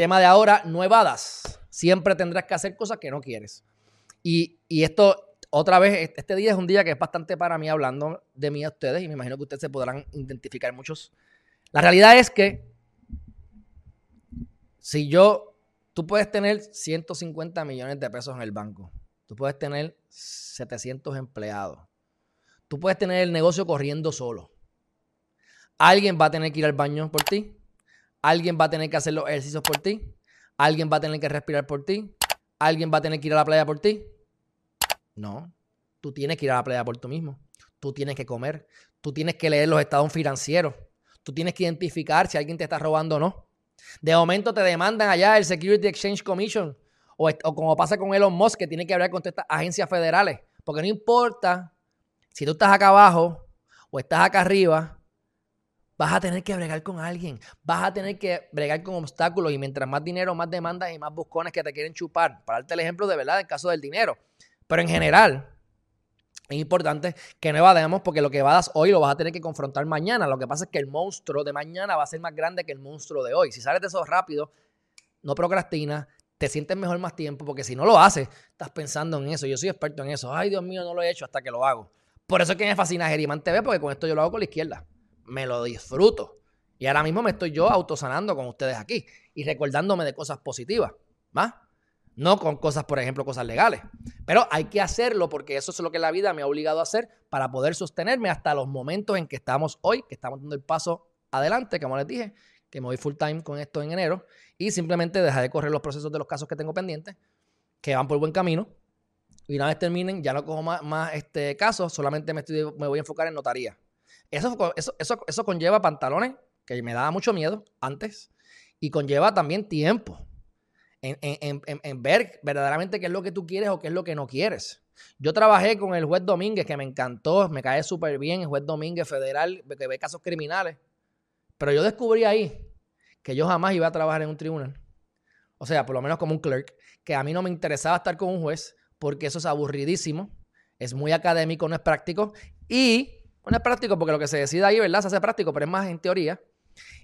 tema de ahora, no evadas. Siempre tendrás que hacer cosas que no quieres. Y, y esto, otra vez, este día es un día que es bastante para mí hablando de mí a ustedes y me imagino que ustedes se podrán identificar muchos. La realidad es que si yo, tú puedes tener 150 millones de pesos en el banco, tú puedes tener 700 empleados, tú puedes tener el negocio corriendo solo. Alguien va a tener que ir al baño por ti, alguien va a tener que hacer los ejercicios por ti, alguien va a tener que respirar por ti, alguien va a tener que ir a la playa por ti. No, tú tienes que ir a la playa por tú mismo, tú tienes que comer, tú tienes que leer los estados financieros, tú tienes que identificar si alguien te está robando o no. De momento te demandan allá el Security Exchange Commission o, como pasa con Elon Musk que tiene que hablar con estas agencias federales. Porque no importa si tú estás acá abajo o estás acá arriba, vas a tener que bregar con alguien. Vas a tener que bregar con obstáculos y mientras más dinero, más demandas y más buscones que te quieren chupar. Para darte el ejemplo de verdad en caso del dinero. Pero en general, es importante que no evadamos porque lo que evadas hoy lo vas a tener que confrontar mañana. Lo que pasa es que el monstruo de mañana va a ser más grande que el monstruo de hoy. Si sales de eso rápido, no procrastinas, te sientes mejor más tiempo porque si no lo haces, estás pensando en eso. Yo soy experto en eso. Ay, Dios mío, no lo he hecho hasta que lo hago. Por eso es que me fascina Geriman TV porque con esto yo lo hago con la izquierda. Me lo disfruto. Y ahora mismo me estoy yo autosanando con ustedes aquí y recordándome de cosas positivas. ¿Va? No con cosas, por ejemplo, cosas legales. Pero hay que hacerlo porque eso es lo que la vida me ha obligado a hacer para poder sostenerme hasta los momentos en que estamos hoy, que estamos dando el paso adelante, como les dije, que me voy full time con esto en enero y simplemente dejar de correr los procesos de los casos que tengo pendientes, que van por buen camino. Y una vez terminen, ya no cojo más, este, casos, solamente me, estoy, me voy a enfocar en notaría. Eso, eso, eso, eso conlleva pantalones, que me daba mucho miedo antes, y conlleva también tiempo en, ver verdaderamente qué es lo que tú quieres o qué es lo que no quieres. Yo trabajé con el juez Domínguez, que me encantó, me cae súper bien, el juez Domínguez federal, que ve casos criminales. Pero yo descubrí ahí que yo jamás iba a trabajar en un tribunal. O sea, por lo menos como un clerk, que a mí no me interesaba estar con un juez porque eso es aburridísimo, es muy académico, no es práctico. Y no es práctico porque lo que se decide ahí, ¿verdad? Se hace práctico, pero es más en teoría.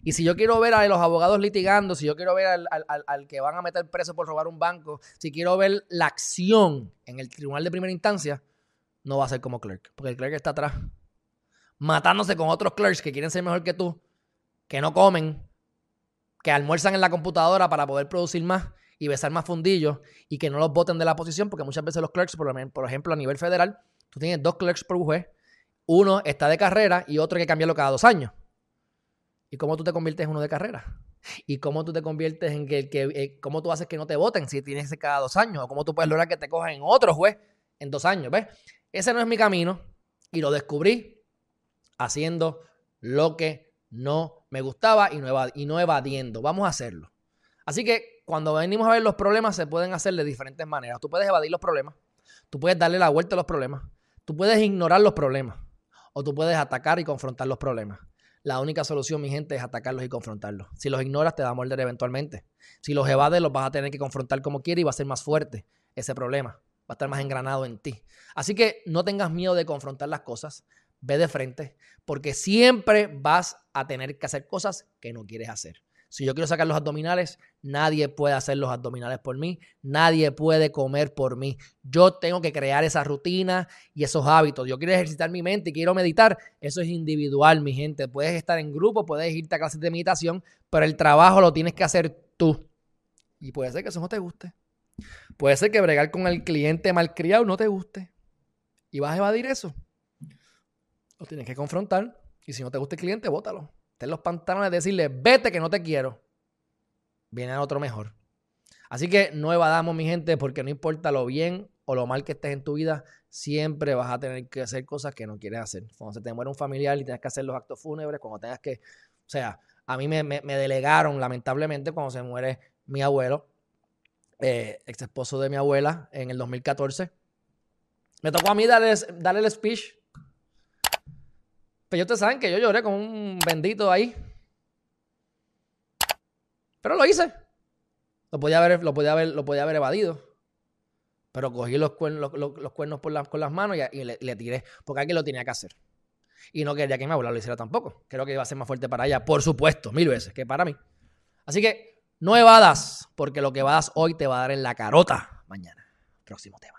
Y si yo quiero ver a los abogados litigando, si yo quiero ver al, que van a meter preso por robar un banco, si quiero ver la acción en el tribunal de primera instancia, no va a ser como clerk, porque el clerk está atrás, matándose con otros clerks que quieren ser mejor que tú, que no comen, que almuerzan en la computadora para poder producir más y besar más fundillos y que no los voten de la posición, porque muchas veces los clerks, por ejemplo, a nivel federal, tú tienes dos clerks por juez, uno está de carrera y otro hay que cambiarlo cada dos años. ¿Y cómo tú te conviertes en uno de carrera? ¿Y cómo tú te conviertes en que, que eh, cómo tú haces que no te voten si tienes ese cada dos años? ¿O cómo tú puedes lograr que te cojan en otro juez en dos años? ¿Ves? Ese no es mi camino y lo descubrí haciendo lo que no me gustaba y no, y no evadiendo. Vamos a hacerlo. Así que cuando venimos a ver los problemas se pueden hacer de diferentes maneras. Tú puedes evadir los problemas, tú puedes darle la vuelta a los problemas, tú puedes ignorar los problemas o tú puedes atacar y confrontar los problemas. La única solución, mi gente, es atacarlos y confrontarlos. Si los ignoras, te va a morder eventualmente. Si los evades, los vas a tener que confrontar como quieras y va a ser más fuerte ese problema. Va a estar más engranado en ti. Así que no tengas miedo de confrontar las cosas. Ve de frente, porque siempre vas a tener que hacer cosas que no quieres hacer. Si yo quiero sacar los abdominales, nadie puede hacer los abdominales por mí, nadie puede comer por mí. Yo tengo que crear esa rutina y esos hábitos. Yo quiero ejercitar mi mente y quiero meditar, eso es individual, mi gente. Puedes estar en grupo, puedes irte a clases de meditación, pero el trabajo lo tienes que hacer tú. Y puede ser que eso no te guste. Puede ser que bregar con el cliente malcriado no te guste. Y vas a evadir eso. Lo tienes que confrontar. Y si no te gusta el cliente, bótalo ten los pantalones de decirle, vete que no te quiero. Viene otro mejor. Así que no evadamos, mi gente, porque no importa lo bien o lo mal que estés en tu vida, siempre vas a tener que hacer cosas que no quieres hacer. Cuando se te muere un familiar y tienes que hacer los actos fúnebres, cuando tengas que, o sea, a mí me, delegaron, lamentablemente, cuando se muere mi abuelo, eh, ex esposo de mi abuela, en el 2014. Me tocó a mí darle, darle el speech pero ustedes saben que yo lloré como un bendito ahí. Pero lo hice. Lo podía haber, lo podía haber, lo podía haber evadido. Pero cogí los cuernos, los, cuernos por con las manos y, le, tiré. Porque alguien lo tenía que hacer. Y no quería que mi abuela lo hiciera tampoco. Creo que iba a ser más fuerte para ella, por supuesto, mil veces, que para mí. Así que No evadas, porque lo que evadas hoy te va a dar en la carota mañana. Próximo tema.